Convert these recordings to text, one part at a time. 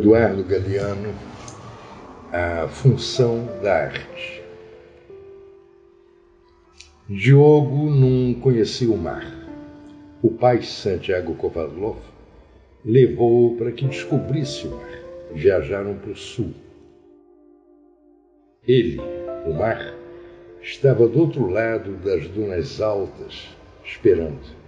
Eduardo Galeano, A Função da Arte. Diogo não conhecia o mar. O pai Santiago Kovadlov levou-o para que descobrisse o mar. Viajaram para o sul. Ele, o mar, estava do outro lado das dunas altas, esperando.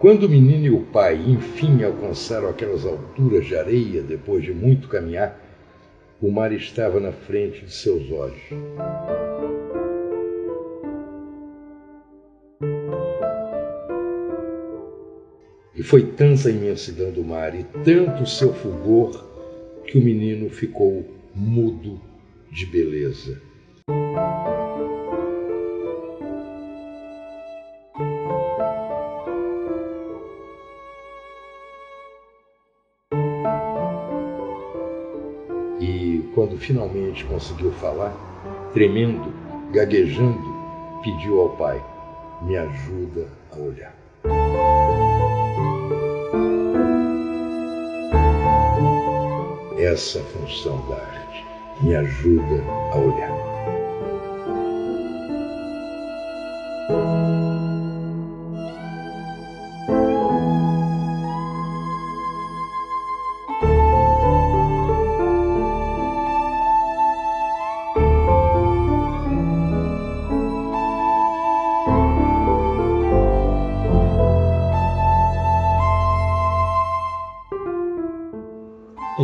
Quando o menino e o pai enfim alcançaram aquelas alturas de areia depois de muito caminhar, o mar estava na frente de seus olhos. E foi tanta a imensidão do mar e tanto o seu fulgor que o menino ficou mudo de beleza. Finalmente conseguiu falar, tremendo, gaguejando, pediu ao pai: Me ajuda a olhar. Essa é função da arte, me ajuda a olhar.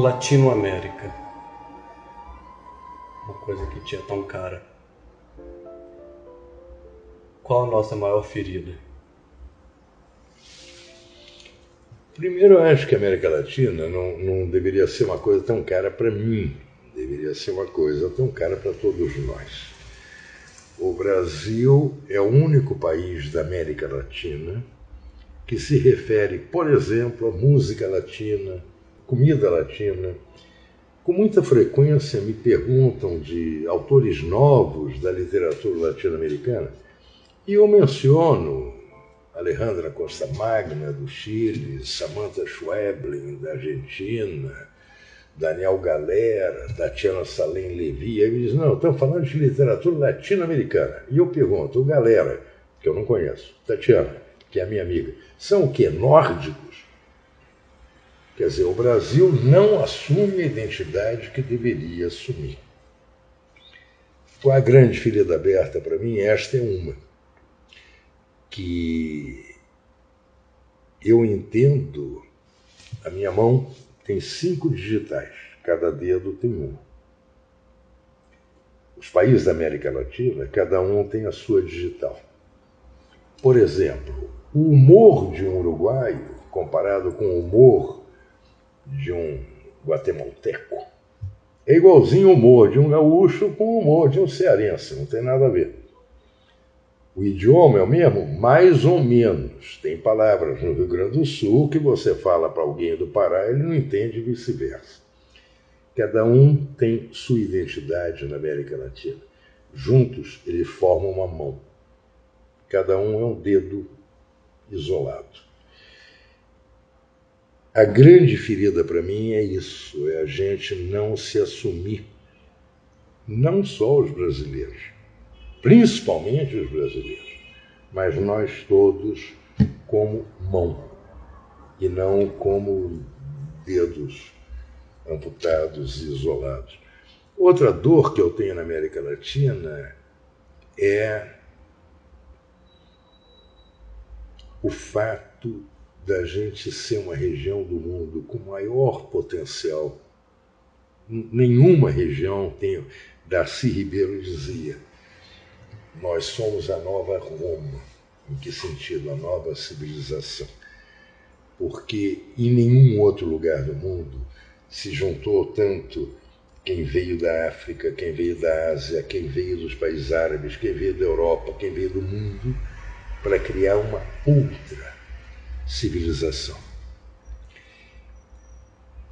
Latinoamérica. Uma coisa que tinha tão cara. Qual a nossa maior ferida? Primeiro, eu acho que a América Latina não, não deveria ser uma coisa tão cara para mim, deveria ser uma coisa tão cara para todos nós. O Brasil é o único país da América Latina que se refere, por exemplo, à música latina, comida latina. Com muita frequência me perguntam de autores novos da literatura latino-americana e eu menciono Alejandra Costa Magna, do Chile, Samantha Schweblin, da Argentina, Daniel Galera, Tatiana Salem Levi. Aí me diz, não, estamos falando de literatura latino-americana. E eu pergunto, o Galera, que eu não conheço, Tatiana, que é minha amiga, são o quê? Nórdicos? Quer dizer, o Brasil não assume a identidade que deveria assumir. Com a grande ferida aberta para mim, esta é uma. Que eu entendo, a minha mão tem cinco digitais, cada dedo tem um. Os países da América Latina, cada um tem a sua digital. Por exemplo, o humor de um uruguaio, comparado com o humor de um guatemalteco. É igualzinho o humor de um gaúcho com o humor de um cearense, não tem nada a ver. O idioma é o mesmo? Mais ou menos. Tem palavras no Rio Grande do Sul que você fala para alguém do Pará, ele não entende e vice-versa. Cada um tem sua identidade na América Latina. Juntos, eles formam uma mão. Cada um é um dedo isolado. A grande ferida para mim é isso, é a gente não se assumir. Não só os brasileiros, principalmente os brasileiros, mas nós todos como mão e não como dedos amputados e isolados. Outra dor que eu tenho na América Latina é o fato da gente ser uma região do mundo com maior potencial. Nenhuma região tem. Darcy Ribeiro dizia: nós somos a nova Roma. Em que sentido? A nova civilização. Porque em nenhum outro lugar do mundo se juntou tanto quem veio da África, quem veio da Ásia, quem veio dos países árabes, quem veio da Europa, quem veio do mundo, para criar uma outra civilização.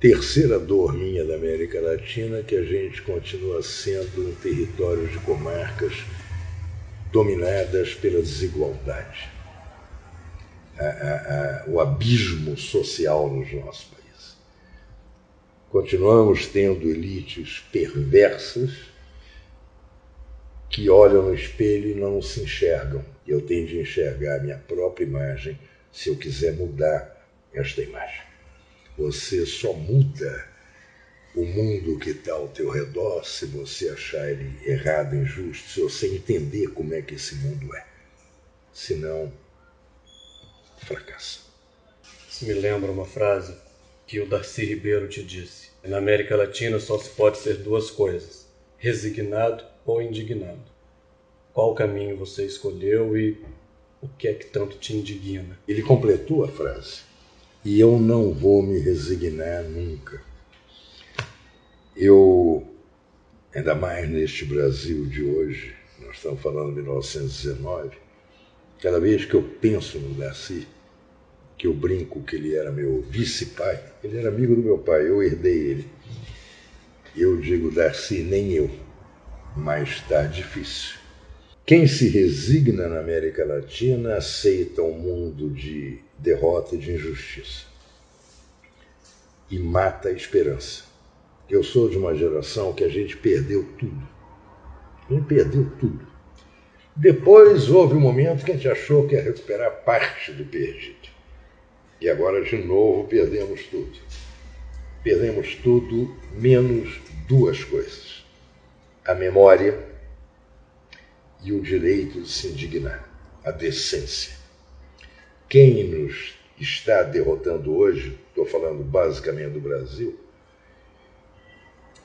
Terceira dor minha da América Latina que a gente continua sendo um território de comarcas dominadas pela desigualdade. a, a, o abismo social nos nossos países. Continuamos tendo elites perversas que olham no espelho e não se enxergam. Eu tenho de enxergar a minha própria imagem se eu quiser mudar esta imagem. Você só muda o mundo que está ao teu redor se você achar ele errado, injusto, se você entender como é que esse mundo é. Senão, fracassa. Isso me lembra uma frase que o Darcy Ribeiro te disse. Na América Latina só se pode ser duas coisas: resignado ou indignado. Qual caminho você escolheu e o que é que tanto te indigna? Ele completou a frase. E eu não vou me resignar nunca. Eu, ainda mais neste Brasil de hoje, nós estamos falando de 1919, cada vez que eu penso no Darcy, que eu brinco que ele era meu vice-pai, ele era amigo do meu pai, eu herdei ele. Eu digo, Darcy, nem eu, mas está difícil. Quem se resigna na América Latina aceita um mundo de derrota e de injustiça e mata a esperança. Eu sou de uma geração que a gente perdeu tudo. A gente perdeu tudo. Depois houve um momento que a gente achou que ia recuperar parte do perdido. E agora de novo perdemos tudo. Perdemos tudo menos duas coisas: a memória e o direito de se indignar, a decência. Quem nos está derrotando hoje, estou falando basicamente do Brasil,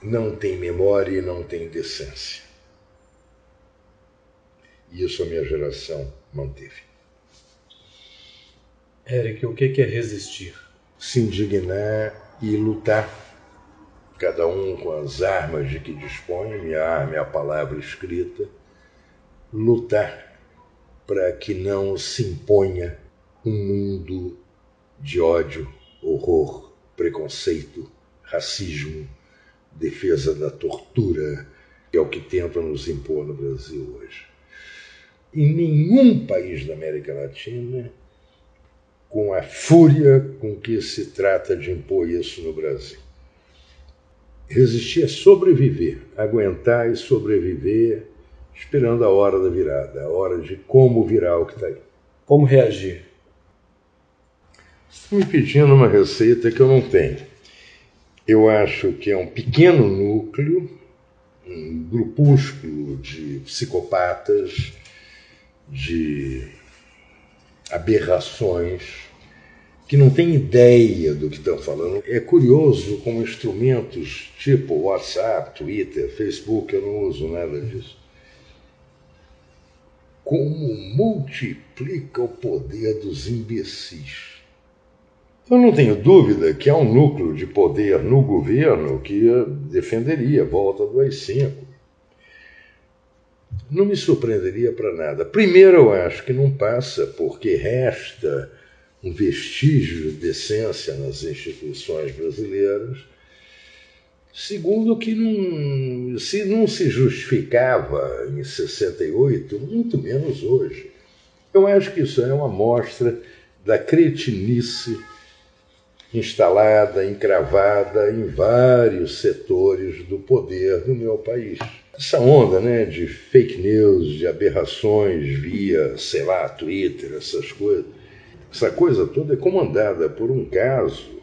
não tem memória e não tem decência. E isso a minha geração manteve. Eric, o que é resistir? Se indignar e lutar, cada um com as armas de que dispõe, minha arma é a palavra escrita, lutar para que não se imponha um mundo de ódio, horror, preconceito, racismo, defesa da tortura, que é o que tentam nos impor no Brasil hoje. Em nenhum país da América Latina, com a fúria com que se trata de impor isso no Brasil. Resistir é sobreviver, aguentar e sobreviver esperando a hora da virada, a hora de como virar o que está aí. Como reagir? Estão me pedindo uma receita que eu não tenho. Eu acho que é um pequeno núcleo, um grupúsculo de psicopatas, de aberrações, que não tem ideia do que estão falando. É curioso como instrumentos tipo WhatsApp, Twitter, Facebook, eu não uso nada disso como multiplica o poder dos imbecis. Eu não tenho dúvida que há um núcleo de poder no governo que defenderia a volta do AI-5. Não me surpreenderia para nada. Primeiro, eu acho que não passa porque resta um vestígio de decência nas instituições brasileiras Segundo, que não, se não se justificava em 68, muito menos hoje. Eu acho que isso é uma amostra da cretinice instalada, encravada em vários setores do poder do meu país. Essa onda né, de fake news, de aberrações via, sei lá, Twitter, essas coisas, essa coisa toda é comandada por um caso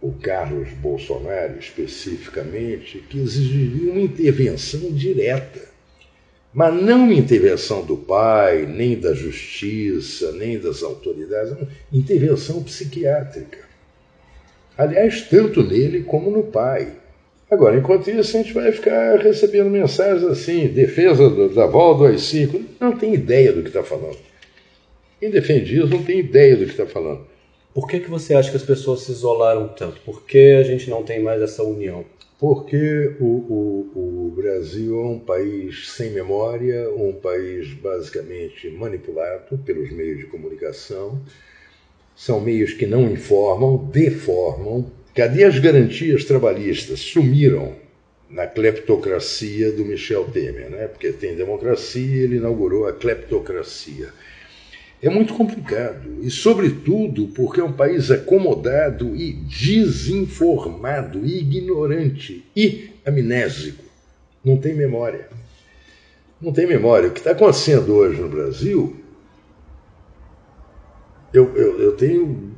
o Carlos Bolsonaro especificamente, que exigiria uma intervenção direta. Mas não uma intervenção do pai, nem da justiça, nem das autoridades, não, intervenção psiquiátrica. Aliás, tanto nele como no pai. Agora, enquanto isso, a gente vai ficar recebendo mensagens assim, defesa do, da volta do AI-5. Não tem ideia do que está falando. Quem defende isso não tem ideia do que está falando. Por que, que você acha que as pessoas se isolaram tanto? Por que a gente não tem mais essa união? Porque o, o, o Brasil é um país sem memória, um país basicamente manipulado pelos meios de comunicação. São meios que não informam, deformam. Cadê as garantias trabalhistas? Sumiram na cleptocracia do Michel Temer, né? porque tem democracia, ele inaugurou a cleptocracia. É muito complicado. E, sobretudo, porque é um país acomodado e desinformado, e ignorante e amnésico. Não tem memória. Não tem memória. O que está acontecendo hoje no Brasil, eu, eu, eu tenho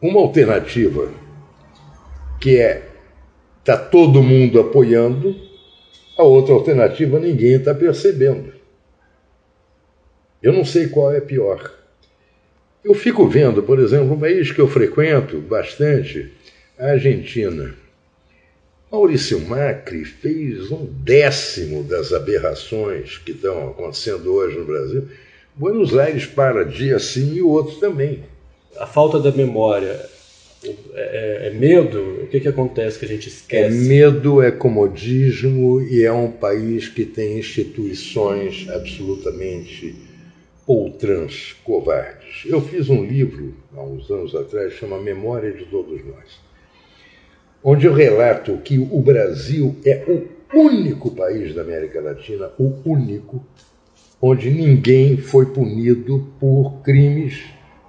uma alternativa, que é está todo mundo apoiando, a outra alternativa ninguém está percebendo. Eu não sei qual é pior. Eu fico vendo, por exemplo, um país que eu frequento bastante, a Argentina. Maurício Macri fez um décimo das aberrações que estão acontecendo hoje no Brasil. Buenos Aires para dia sim e o outro também. A falta da memória é, é, é medo? O que, que acontece que a gente esquece? É medo, é comodismo e é um país que tem instituições absolutamente poltrãs, covardes. Eu fiz um livro, há uns anos atrás, chama Memória de Todos Nós, onde eu relato que o Brasil é o único país da América Latina, o único, onde ninguém foi punido por crimes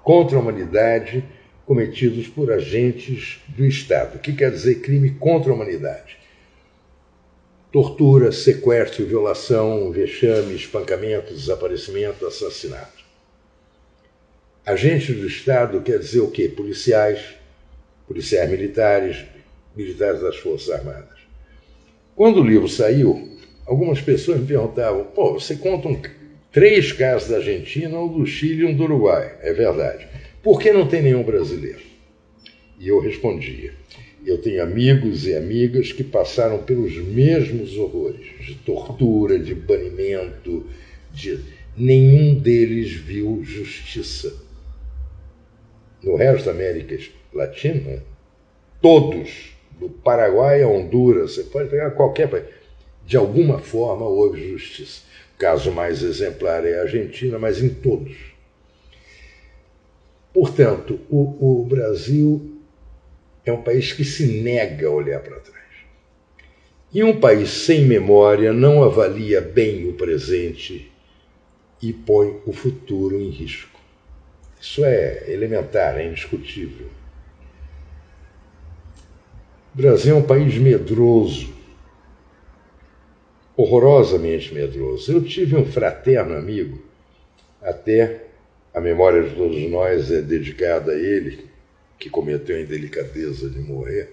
contra a humanidade cometidos por agentes do Estado. O que quer dizer crime contra a humanidade? Tortura, sequestro, violação, vexame, espancamento, desaparecimento, assassinato. Agentes do Estado quer dizer o quê? Policiais, policiais militares, militares das Forças Armadas. Quando o livro saiu, algumas pessoas me perguntavam: pô, você conta um, três casos da Argentina, um do Chile e um do Uruguai. É verdade. Por que não tem nenhum brasileiro? E eu respondia: eu tenho amigos e amigas que passaram pelos mesmos horrores de tortura, de banimento, de nenhum deles viu justiça. No resto da América Latina, todos, do Paraguai a Honduras, você pode pegar qualquer país, de alguma forma houve justiça. O caso mais exemplar é a Argentina, mas em todos. Portanto, o, o Brasil é um país que se nega a olhar para trás. E um país sem memória não avalia bem o presente e põe o futuro em risco. Isso é elementar, é indiscutível. O Brasil é um país medroso, horrorosamente medroso. Eu tive um fraterno amigo, até a memória de todos nós é dedicada a ele, que cometeu a indelicadeza de morrer,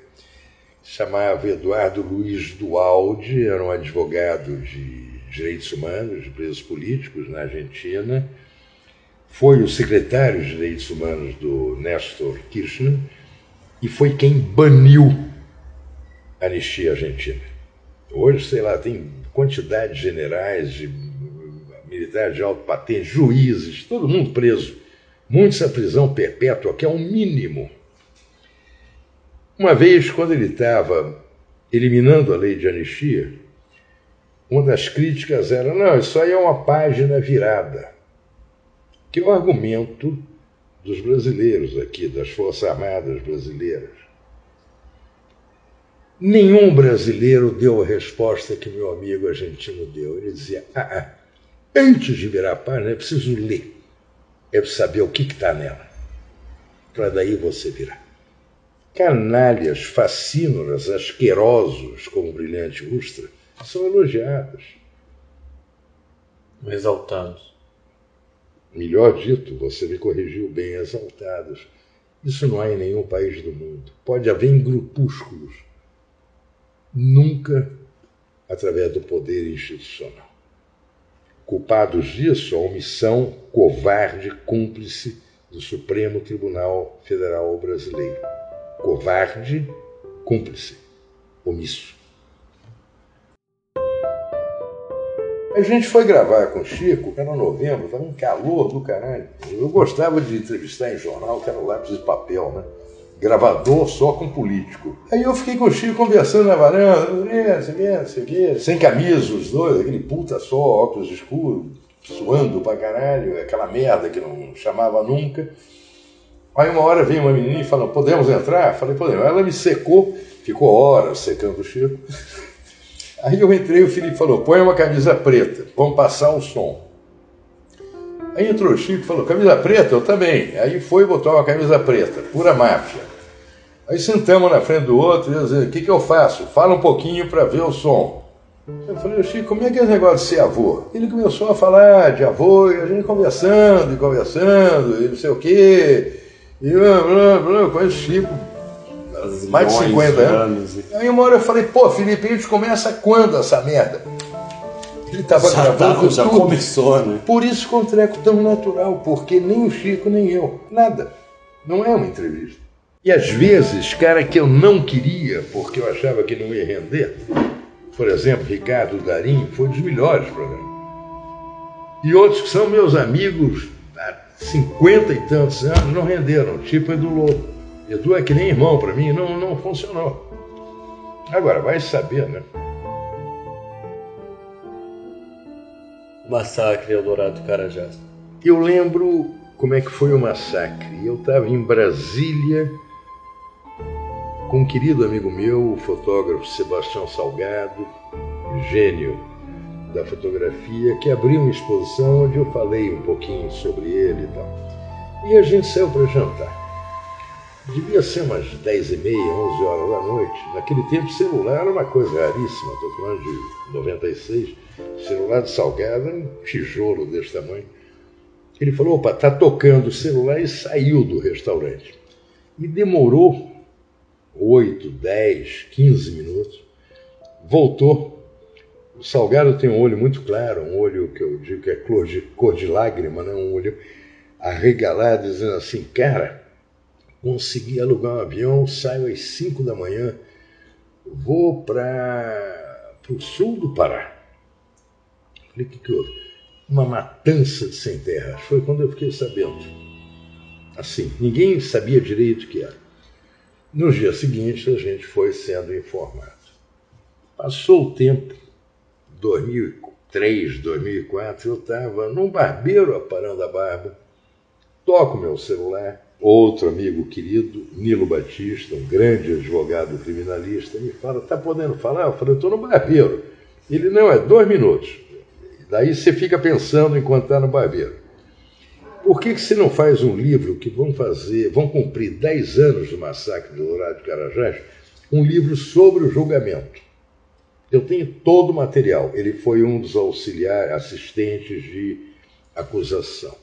chamava Eduardo Luiz Dualdi, era um advogado de direitos humanos, de presos políticos na Argentina, foi o secretário de direitos humanos do Néstor Kirchner e foi quem baniu a anistia argentina. Hoje, sei lá, tem quantidade de generais, de militares de alto patente, juízes, todo mundo preso. Muitos a prisão perpétua, que é o um mínimo uma vez, quando ele estava eliminando a lei de anistia, uma das críticas era: não, isso aí é uma página virada. Que é o argumento dos brasileiros aqui, das Forças Armadas brasileiras. Nenhum brasileiro deu a resposta que meu amigo argentino deu. Ele dizia: ah, ah antes de virar a página é preciso ler, é saber o que está nela, para daí você virar canalhas, facínoras, asquerosos como o brilhante Ustra, são elogiados. Exaltados. Melhor dito, você me corrigiu bem, exaltados. Isso não há em nenhum país do mundo. Pode haver em grupúsculos. Nunca através do poder institucional. Culpados disso, a omissão covarde cúmplice do Supremo Tribunal Federal Brasileiro covarde, cúmplice, omisso. A gente foi gravar com o Chico, era novembro, estava um calor do caralho. Eu gostava de entrevistar em jornal, que era lápis de papel, né? Gravador só com político. Aí eu fiquei com o Chico conversando na varanda, sem camisa, os dois, aquele puta só, óculos escuros, suando pra caralho, aquela merda que não chamava nunca. Aí uma hora veio uma menina e falou, podemos entrar? Falei, podemos. Ela me secou, ficou horas secando o Chico. Aí eu entrei o Felipe falou, põe uma camisa preta, vamos passar o som. Aí entrou o Chico e falou, camisa preta? Eu também. Aí foi e botou uma camisa preta, pura máfia. Aí sentamos na frente do outro e disse, o que, que eu faço? Fala um pouquinho para ver o som. Eu falei, Chico, como é que é esse negócio de ser avô? Ele começou a falar de avô, e a gente conversando, e conversando, e não sei o quê. E blá, blá, blá, eu conheço o Chico mais de 50 anos. Aí uma hora eu falei, pô, Felipe, a gente começa quando essa merda? Ele estava gravando já tudo. começou, né? Por isso que é um treco tão natural, porque nem o Chico, nem eu, nada. Não é uma entrevista. E às vezes, cara que eu não queria, porque eu achava que não ia render, por exemplo, Ricardo Darim, foi um dos melhores programas. E outros que são meus amigos há cinquenta e tantos anos não renderam, tipo Edu Lobo. Edu é que nem irmão para mim, não, não funcionou. Agora, vai saber, né? Massacre Eldorado Carajás. Eu lembro como é que foi o massacre. Eu estava em Brasília com um querido amigo meu, o fotógrafo Sebastião Salgado, gênio da fotografia, que abriu uma exposição onde eu falei um pouquinho sobre ele e tal. E a gente saiu para jantar. Devia ser umas 10 e meia, 11 horas da noite. Naquele tempo, celular era uma coisa raríssima. Estou falando de 96. Celular de salgado era um tijolo desse tamanho. Ele falou: opa, tá tocando o celular e saiu do restaurante. E demorou 8, 10, 15 minutos. Voltou. O salgado tem um olho muito claro, um olho que eu digo que é cor de, cor de lágrima, né? um olho arregalado, dizendo assim: cara, consegui alugar um avião, saio às 5 da manhã, vou para o sul do Pará. Falei, o que, que houve? Uma matança de sem terra. Foi quando eu fiquei sabendo. Assim, ninguém sabia direito o que era. No dia seguinte, a gente foi sendo informado. Passou o tempo, 2003, 2004, eu estava num barbeiro aparando a barba, toco meu celular, outro amigo querido, Nilo Batista, um grande advogado criminalista, me fala: está podendo falar? Eu falei: estou no barbeiro. Ele não, é dois minutos. Daí você fica pensando enquanto está no barbeiro. Por que, que você não faz um livro que vão fazer, vão cumprir 10 anos do massacre de Dourado de Carajás, um livro sobre o julgamento? Eu tenho todo o material. Ele foi um dos auxiliares, assistentes de acusação.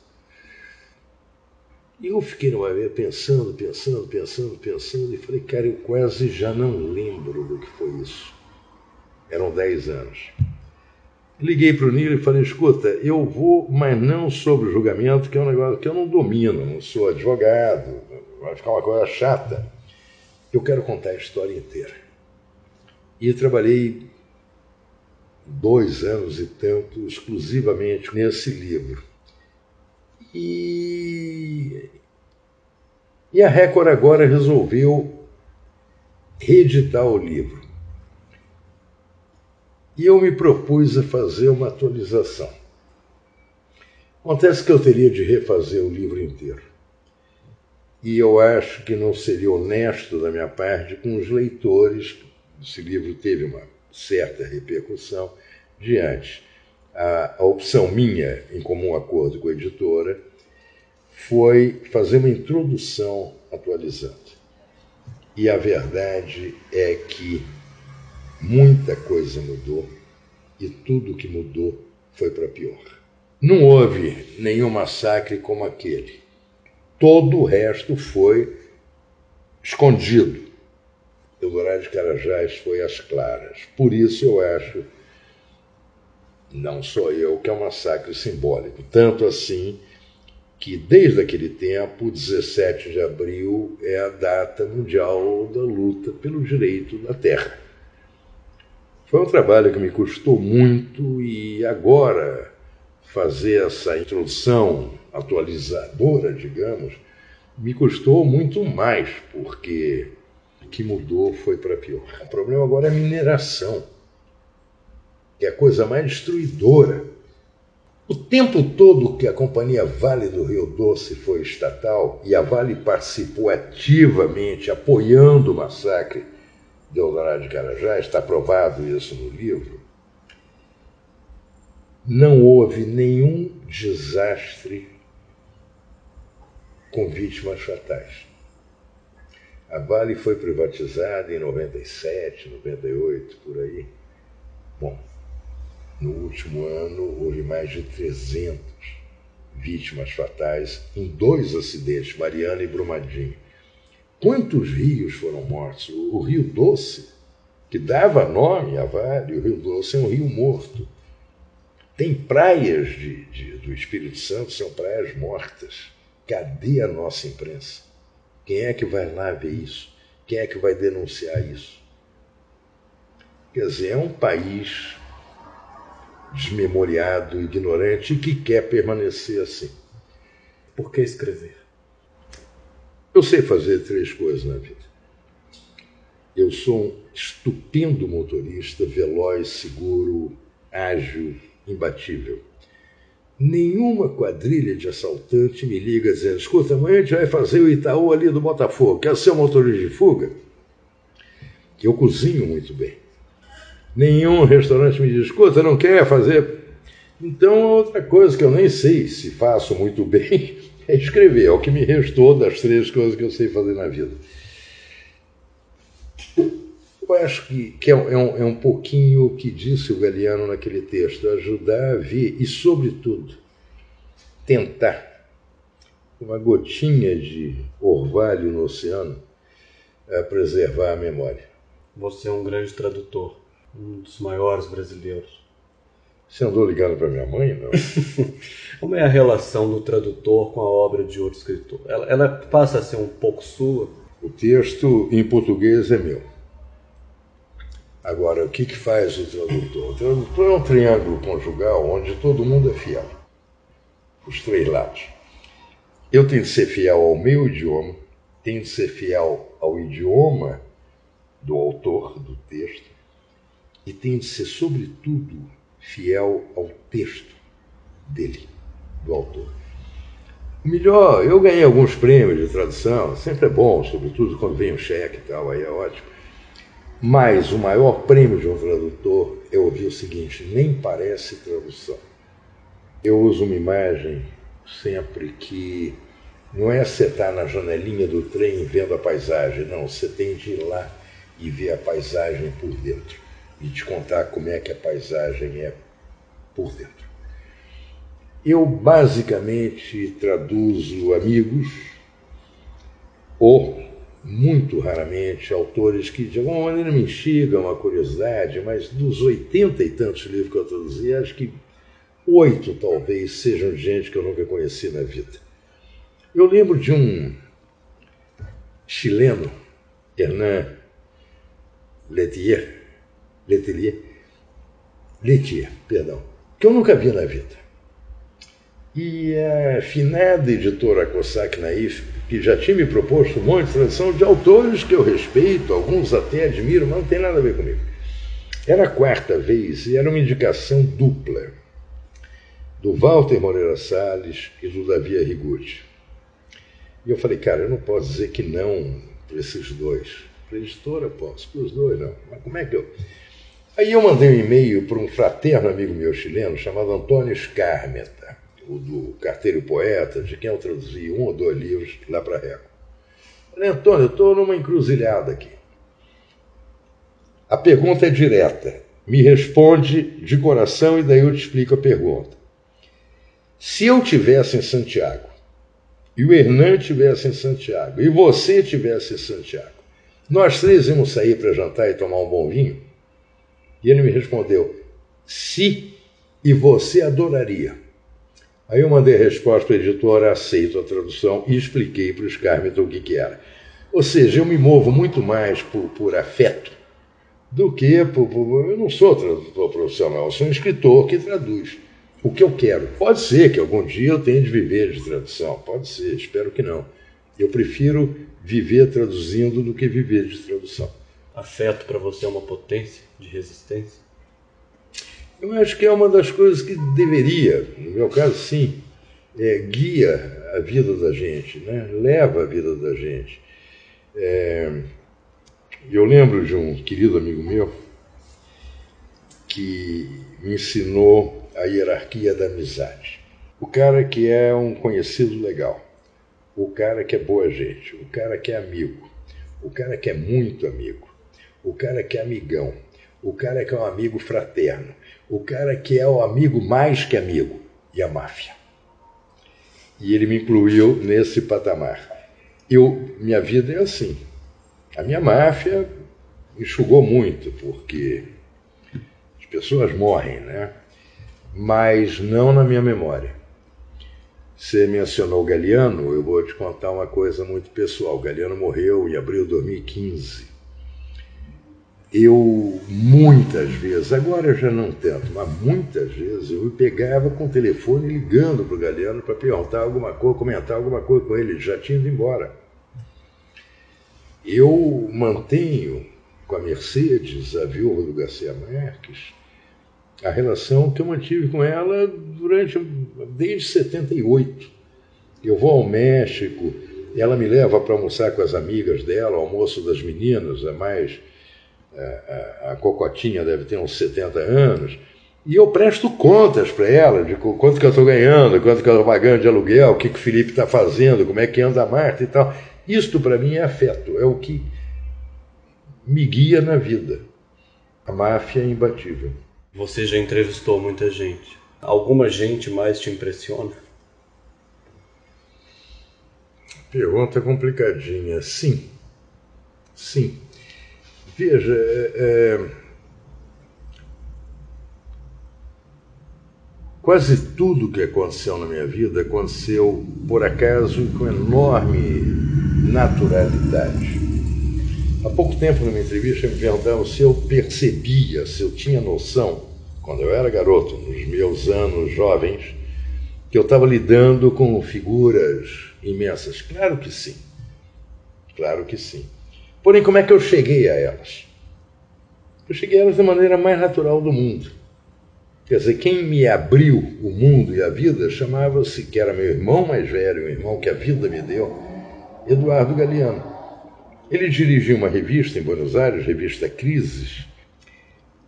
E eu fiquei numa vez pensando, pensando, pensando, pensando, e falei, cara, eu quase já não lembro do que foi isso. Eram 10 anos. Liguei para o Nilo e falei, escuta, eu vou, mas não sobre o julgamento, que é um negócio que eu não domino, não sou advogado, vai ficar uma coisa chata. Eu quero contar a história inteira. E trabalhei dois anos e tanto exclusivamente nesse livro. E, e a Record agora resolveu reeditar o livro. E eu me propus a fazer uma atualização. Acontece que eu teria de refazer o livro inteiro. E eu acho que não seria honesto da minha parte com os leitores. Esse livro teve uma certa repercussão diante a, a opção minha, em comum acordo com a editora, foi fazer uma introdução atualizando. E a verdade é que muita coisa mudou e tudo que mudou foi para pior. Não houve nenhum massacre como aquele. Todo o resto foi escondido. Eldorado de Carajás foi às claras. Por isso eu acho não sou eu, que é um massacre simbólico. Tanto assim que, desde aquele tempo, 17 de abril é a data mundial da luta pelo direito da terra. Foi um trabalho que me custou muito e agora fazer essa introdução atualizadora, digamos, me custou muito mais, porque o que mudou foi para pior. O problema agora é a mineração que é a coisa mais destruidora. O tempo todo que a Companhia Vale do Rio Doce foi estatal e a Vale participou ativamente apoiando o massacre de Eldorado de Carajás, está provado isso no livro, não houve nenhum desastre com vítimas fatais. A Vale foi privatizada em 97, 98, por aí. Bom, no último ano houve mais de 300 vítimas fatais em dois acidentes, Mariana e Brumadinho. Quantos rios foram mortos? O Rio Doce, que dava nome à Vale, o Rio Doce é um rio morto. Tem praias de, de, do Espírito Santo, são praias mortas. Cadê a nossa imprensa? Quem é que vai lá ver isso? Quem é que vai denunciar isso? Quer dizer, é um país desmemoriado, ignorante e que quer permanecer assim. Por que escrever? Eu sei fazer três coisas na vida. Eu sou um estupendo motorista, veloz, seguro, ágil, imbatível. Nenhuma quadrilha de assaltante me liga dizendo: escuta, amanhã a gente vai fazer o Itaú ali do Botafogo, quer ser um motorista de fuga? Eu cozinho muito bem. Nenhum restaurante me diz: escuta, não quer fazer. Então, outra coisa que eu nem sei se faço muito bem é escrever. É o que me restou das três coisas que eu sei fazer na vida. Eu acho que, que é, um, é um pouquinho o que disse o Galeano naquele texto: ajudar a ver e, sobretudo, tentar uma gotinha de orvalho no oceano a preservar a memória. Você é um grande tradutor, um dos maiores brasileiros. Você andou ligando para minha mãe, não? Como é a relação do tradutor com a obra de outro escritor? Ela, ela passa a ser um pouco sua? O texto em português é meu. Agora, o que, que faz o tradutor? O tradutor é um triângulo conjugal onde todo mundo é fiel. Os três lados. Eu tenho de ser fiel ao meu idioma, tenho de ser fiel ao idioma do autor do texto e tenho de ser, sobretudo, fiel ao texto dele, do autor. O melhor, eu ganhei alguns prêmios de tradução, sempre é bom, sobretudo quando vem um cheque e tal, aí é ótimo. Mas o maior prêmio de um tradutor é ouvir o seguinte: nem parece tradução. Eu uso uma imagem sempre que não é você estar na janelinha do trem vendo a paisagem, não, você tem de ir lá e ver a paisagem por dentro e te contar como é que a paisagem é por dentro. Eu basicamente traduzo amigos ou, muito raramente, autores que de alguma maneira me instigam a curiosidade, mas dos oitenta e tantos livros que eu traduzi, acho que oito talvez sejam de gente que eu nunca conheci na vida. Eu lembro de um chileno, Hernan Letelier, Letelier, Letier, perdão, que eu nunca vi na vida. E a finada editora Cossack Naif, que já tinha me proposto um monte de tradução de autores que eu respeito, alguns até admiro, mas não tem nada a ver comigo. Era a quarta vez e era uma indicação dupla, do Walter Moreira Salles e do Davi Arrigucci. E eu falei, cara, eu não posso dizer que não para esses dois. Para a editora posso, para os dois não. Mas como é que eu. Aí eu mandei um e-mail para um fraterno amigo meu chileno chamado Antônio Scarmeta, o do Carteiro Poeta, de quem eu traduzi um ou dois livros lá para a Record. Falei, Antônio, eu estou numa encruzilhada aqui. A pergunta é direta. Me responde de coração e daí eu te explico a pergunta. Se eu tivesse em Santiago e o Hernan tivesse em Santiago e você tivesse em Santiago, nós três íamos sair para jantar e tomar um bom vinho? E ele me respondeu: Se e você adoraria. Aí eu mandei a resposta para a editora, aceito a tradução e expliquei para o Scarmito o que, que era. Ou seja, eu me movo muito mais por, por afeto do que por, por, Eu não sou tradutor profissional, sou um escritor que traduz o que eu quero. Pode ser que algum dia eu tenha de viver de tradução, pode ser, espero que não. Eu prefiro viver traduzindo do que viver de tradução. Afeto para você é uma potência de resistência? Eu acho que é uma das coisas que deveria, no meu caso, sim, é, guia a vida da gente, né? leva a vida da gente. É, eu lembro de um querido amigo meu que me ensinou a hierarquia da amizade. O cara que é um conhecido legal, o cara que é boa gente, o cara que é amigo, o cara que é muito amigo, o cara que é amigão, o cara que é um amigo fraterno, o cara que é o amigo mais que amigo e a máfia. E ele me incluiu nesse patamar. Eu, minha vida é assim. A minha máfia enxugou muito, porque as pessoas morrem, né? Mas não na minha memória. Você mencionou Galeano, eu vou te contar uma coisa muito pessoal. Galeano morreu em abril de 2015 eu muitas vezes, agora já não tanto, mas muitas vezes eu me pegava com o telefone ligando para o Galeano para perguntar alguma coisa, comentar alguma coisa com ele, ele já tinha ido embora. Eu mantenho com a Mercedes, a viúva do Garcia Marques, a relação que eu mantive com ela durante desde 78. Eu vou ao México, ela me leva para almoçar com as amigas dela, o almoço das meninas, é mais a, a Cocotinha deve ter uns 70 anos, e eu presto contas para ela de quanto que eu estou ganhando, quanto que eu estou pagando de aluguel, o que, que o Felipe está fazendo, como é que anda a Marta e tal. Isto para mim é afeto, é o que me guia na vida. A máfia é imbatível. Você já entrevistou muita gente. Alguma gente mais te impressiona? Pergunta complicadinha. Sim. Sim. Veja, é, é, quase tudo que aconteceu na minha vida aconteceu por acaso e com enorme naturalidade. Há pouco tempo, numa entrevista, me perguntaram se eu percebia, se eu tinha noção, quando eu era garoto, nos meus anos jovens, que eu estava lidando com figuras imensas. Claro que sim. Claro que sim. Porém, como é que eu cheguei a elas? Eu cheguei a elas da maneira mais natural do mundo. Quer dizer, quem me abriu o mundo e a vida chamava-se, que era meu irmão mais velho, o irmão que a vida me deu, Eduardo Galeano. Ele dirigia uma revista em Buenos Aires, revista Crises,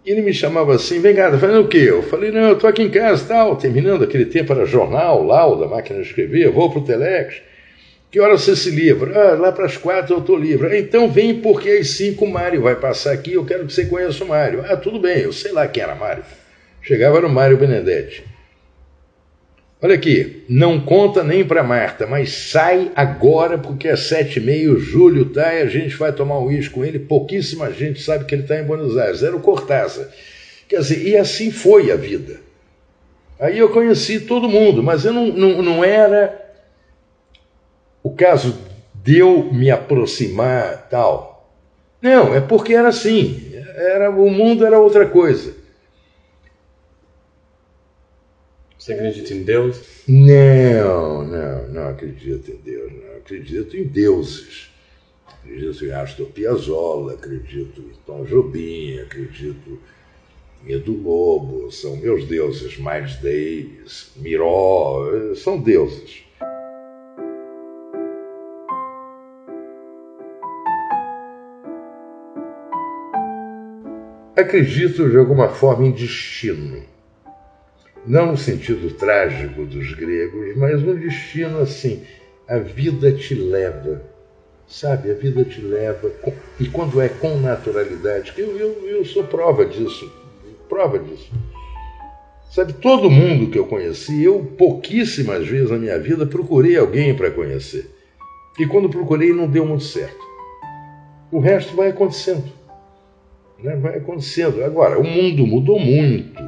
e ele me chamava assim, vem cá, tá fazendo o quê? Eu falei, não, eu estou aqui em casa tal, terminando aquele tempo, era jornal, lauda, máquina de escrever, vou para o Telex. Que hora você se livra? Ah, lá para as quatro eu estou livre. Então vem porque às cinco o Mário vai passar aqui, eu quero que você conheça o Mário. Ah, tudo bem, eu sei lá quem era Mário. Chegava no Mário Benedetti. Olha aqui, não conta nem para Marta, mas sai agora porque é sete e meia, o Júlio tá e a gente vai tomar um uísque com ele. Pouquíssima gente sabe que ele está em Buenos Aires. Era o Cortázar. Quer dizer, e assim foi a vida. Aí eu conheci todo mundo, mas eu não, não, não era o caso de eu me aproximar tal. Não, é porque era assim. Era, o mundo era outra coisa. Você acredita em Deus? Não, não, não acredito em Deus. Não acredito em deuses. Acredito em Astor Piazzolla, acredito em Tom Jobim, acredito em Edu Lobo, são meus deuses. Miles Davis, Miró, são deuses. Acredito de alguma forma em destino. Não no sentido trágico dos gregos, mas um destino assim. A vida te leva, sabe? A vida te leva. E quando é com naturalidade, eu, eu, eu sou prova disso, prova disso. Sabe, todo mundo que eu conheci, eu pouquíssimas vezes na minha vida procurei alguém para conhecer. E quando procurei, não deu muito certo. O resto vai acontecendo né, vai acontecendo. Agora, o mundo mudou muito.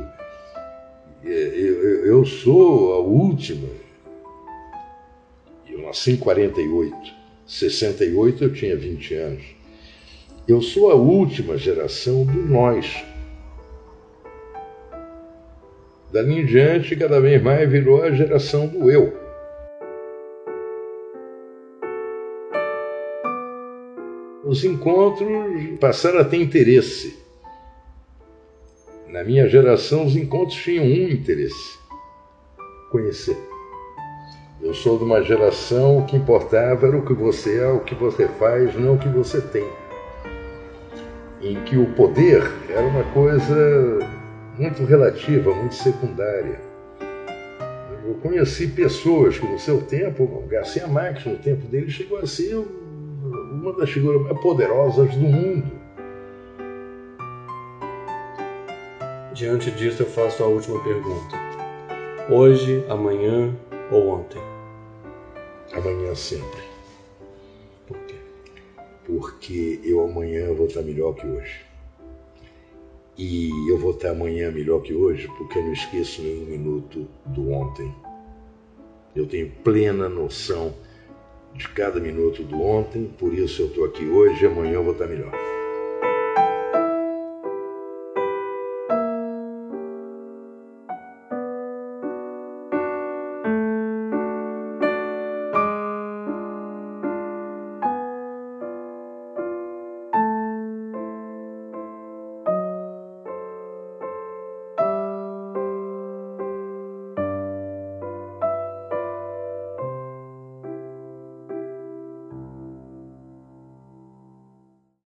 Eu, eu sou a última. Eu nasci em 48. 68 eu tinha 20 anos. Eu sou a última geração do nós. Dali em diante, cada vez mais virou a geração do eu. Os encontros passaram a ter interesse. Na minha geração, os encontros tinham um interesse: conhecer. Eu sou de uma geração o que importava era o que você é, o que você faz, não o que você tem. Em que o poder era uma coisa muito relativa, muito secundária. Eu conheci pessoas que no seu tempo, Garcia Marques no tempo dele chegou a ser uma das figuras mais poderosas do mundo. Diante disso eu faço a última pergunta. Hoje, amanhã ou ontem? Amanhã sempre. Por quê? Porque eu amanhã vou estar melhor que hoje. E eu vou estar amanhã melhor que hoje porque eu não esqueço nenhum minuto do ontem. Eu tenho plena noção de cada minuto do ontem, por isso eu estou aqui hoje e amanhã eu vou estar melhor.